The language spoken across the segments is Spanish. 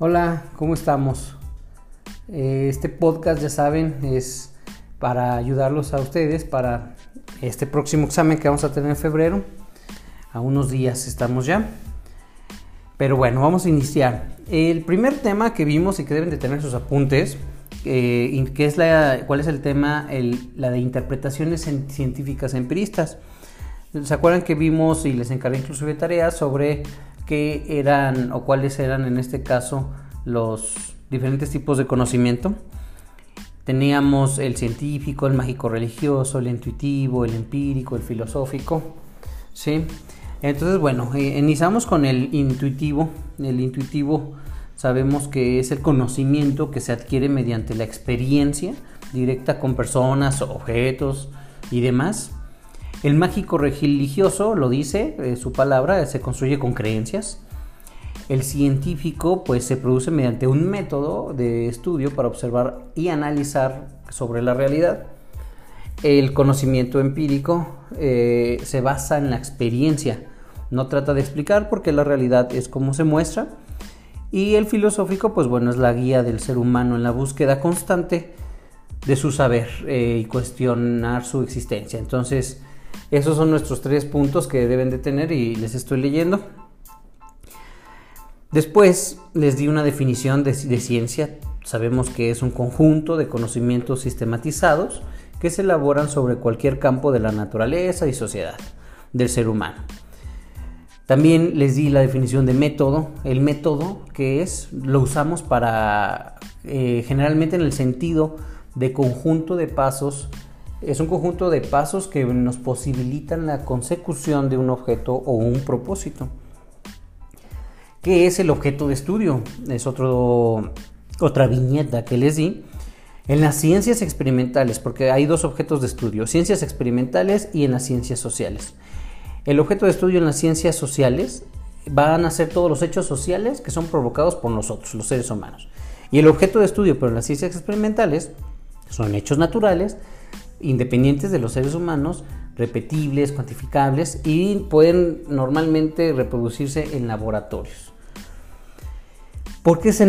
Hola, ¿cómo estamos? Eh, este podcast, ya saben, es para ayudarlos a ustedes para este próximo examen que vamos a tener en febrero. A unos días estamos ya. Pero bueno, vamos a iniciar. El primer tema que vimos y que deben de tener sus apuntes, eh, es la, ¿cuál es el tema? la de interpretaciones científicas empiristas. ¿Se acuerdan que vimos y les encargué incluso de tareas sobre qué eran o cuáles eran en este caso los diferentes tipos de conocimiento. Teníamos el científico, el mágico religioso, el intuitivo, el empírico, el filosófico. ¿sí? Entonces, bueno, eh, iniciamos con el intuitivo. El intuitivo sabemos que es el conocimiento que se adquiere mediante la experiencia directa con personas, objetos y demás. El mágico religioso lo dice, eh, su palabra, se construye con creencias. El científico pues se produce mediante un método de estudio para observar y analizar sobre la realidad. El conocimiento empírico eh, se basa en la experiencia, no trata de explicar porque la realidad es como se muestra. Y el filosófico pues bueno es la guía del ser humano en la búsqueda constante de su saber eh, y cuestionar su existencia. Entonces esos son nuestros tres puntos que deben de tener y les estoy leyendo. Después les di una definición de, ciencia. Sabemos que es un conjunto de conocimientos sistematizados que se elaboran sobre cualquier campo de la naturaleza y sociedad del ser humano. También les di la definición de método. El método que es, lo usamos para, eh, generalmente en el sentido de conjunto de pasos es un conjunto de pasos que nos posibilitan la consecución de un objeto o un propósito. ¿Qué es el objeto de estudio? Es otro, otra viñeta que les di. En las ciencias experimentales, porque hay dos objetos de estudio, ciencias experimentales y en las ciencias sociales. El objeto de estudio en las ciencias sociales van a ser todos los hechos sociales que son provocados por nosotros, los seres humanos. Y el objeto de estudio, pero en las ciencias experimentales, son hechos naturales independientes de los seres humanos, repetibles, cuantificables y pueden normalmente reproducirse en laboratorios. ¿Por qué se,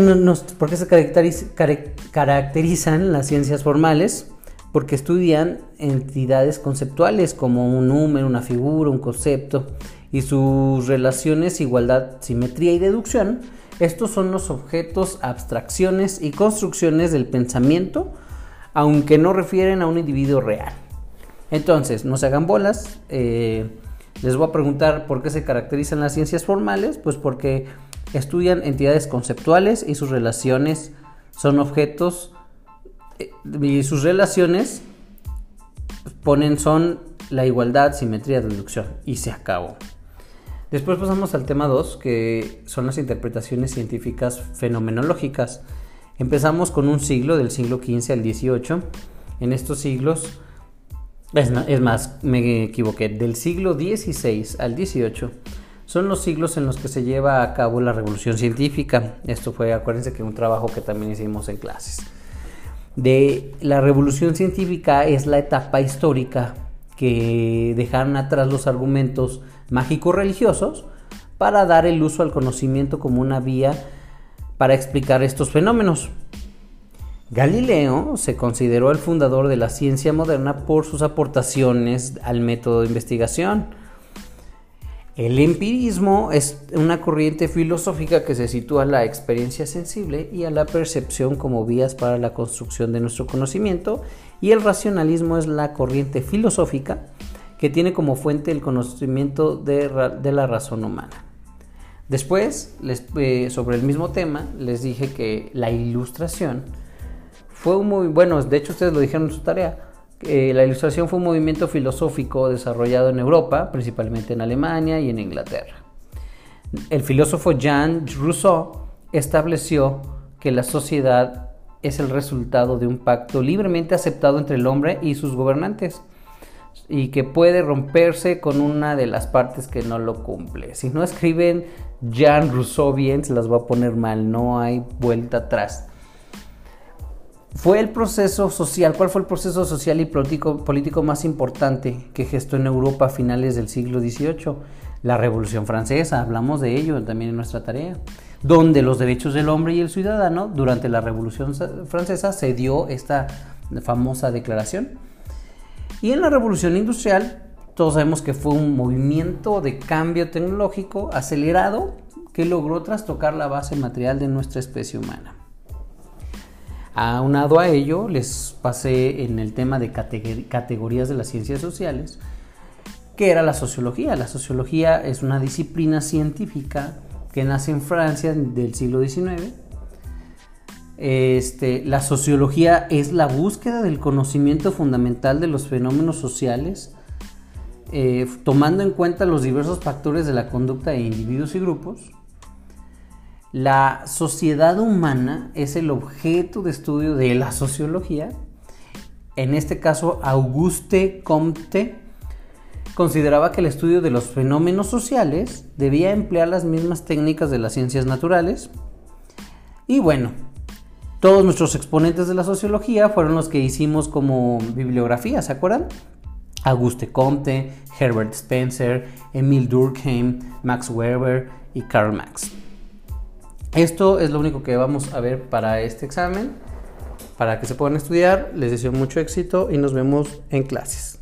se caracterizan las ciencias formales? Porque estudian entidades conceptuales como un número, una figura, un concepto y sus relaciones, igualdad, simetría y deducción. Estos son los objetos, abstracciones y construcciones del pensamiento aunque no refieren a un individuo real. Entonces, no se hagan bolas. Eh, les voy a preguntar por qué se caracterizan las ciencias formales. Pues porque estudian entidades conceptuales y sus relaciones son objetos eh, y sus relaciones ponen son la igualdad, simetría, deducción y se acabó. Después pasamos al tema 2, que son las interpretaciones científicas fenomenológicas. Empezamos con un siglo, del siglo XV al XVIII. En estos siglos, es, más, me equivoqué, del siglo XVI al XVIII son los siglos en los que se lleva a cabo la revolución científica. Esto fue, acuérdense que un trabajo que también hicimos en clases. De la revolución científica es la etapa histórica que dejaron atrás los argumentos mágicos religiosos para dar el uso al conocimiento como una vía para explicar estos fenómenos. Galileo se consideró el fundador de la ciencia moderna por sus aportaciones al método de investigación. El empirismo es una corriente filosófica que se sitúa a la experiencia sensible y a la percepción como vías para la construcción de nuestro conocimiento y el racionalismo es la corriente filosófica que tiene como fuente el conocimiento de, la razón humana. Después, eh, sobre el mismo tema, les dije que la ilustración fue muy bueno, de hecho ustedes lo dijeron en su tarea, la ilustración fue un movimiento filosófico desarrollado en Europa, principalmente en Alemania y en Inglaterra. El filósofo Jean Rousseau estableció que la sociedad es el resultado de un pacto libremente aceptado entre el hombre y sus gobernantes y que puede romperse con una de las partes que no lo cumple. Si no escriben Jean Rousseau bien, se las va a poner mal, no hay vuelta atrás. Fue el proceso social, ¿cuál fue el proceso social y político, político más importante que gestó en Europa a finales del siglo XVIII? La Revolución Francesa, hablamos de ello también en nuestra tarea, donde los derechos del hombre y el ciudadano durante la Revolución Francesa se dio esta famosa declaración. Y en la Revolución Industrial, todos sabemos que fue un movimiento de cambio tecnológico acelerado que logró trastocar la base material de nuestra especie humana. Aunado a ello, les pasé en el tema de categorías de las ciencias sociales, que era la sociología. La sociología es una disciplina científica que nace en Francia del siglo XIX. Este, la sociología es la búsqueda del conocimiento fundamental de los fenómenos sociales, eh, tomando en cuenta los diversos factores de la conducta de individuos y grupos la sociedad humana es el objeto de estudio de la sociología. En este caso, Auguste Comte consideraba que el estudio de los fenómenos sociales debía emplear las mismas técnicas de las ciencias naturales. Y bueno, todos nuestros exponentes de la sociología fueron los que hicimos como bibliografía, ¿se acuerdan? Auguste Comte, Herbert Spencer, Emile Durkheim, Max Weber y Karl Marx. Esto es lo único que vamos a ver para este examen. Para que se puedan estudiar, les deseo mucho éxito y nos vemos en clases.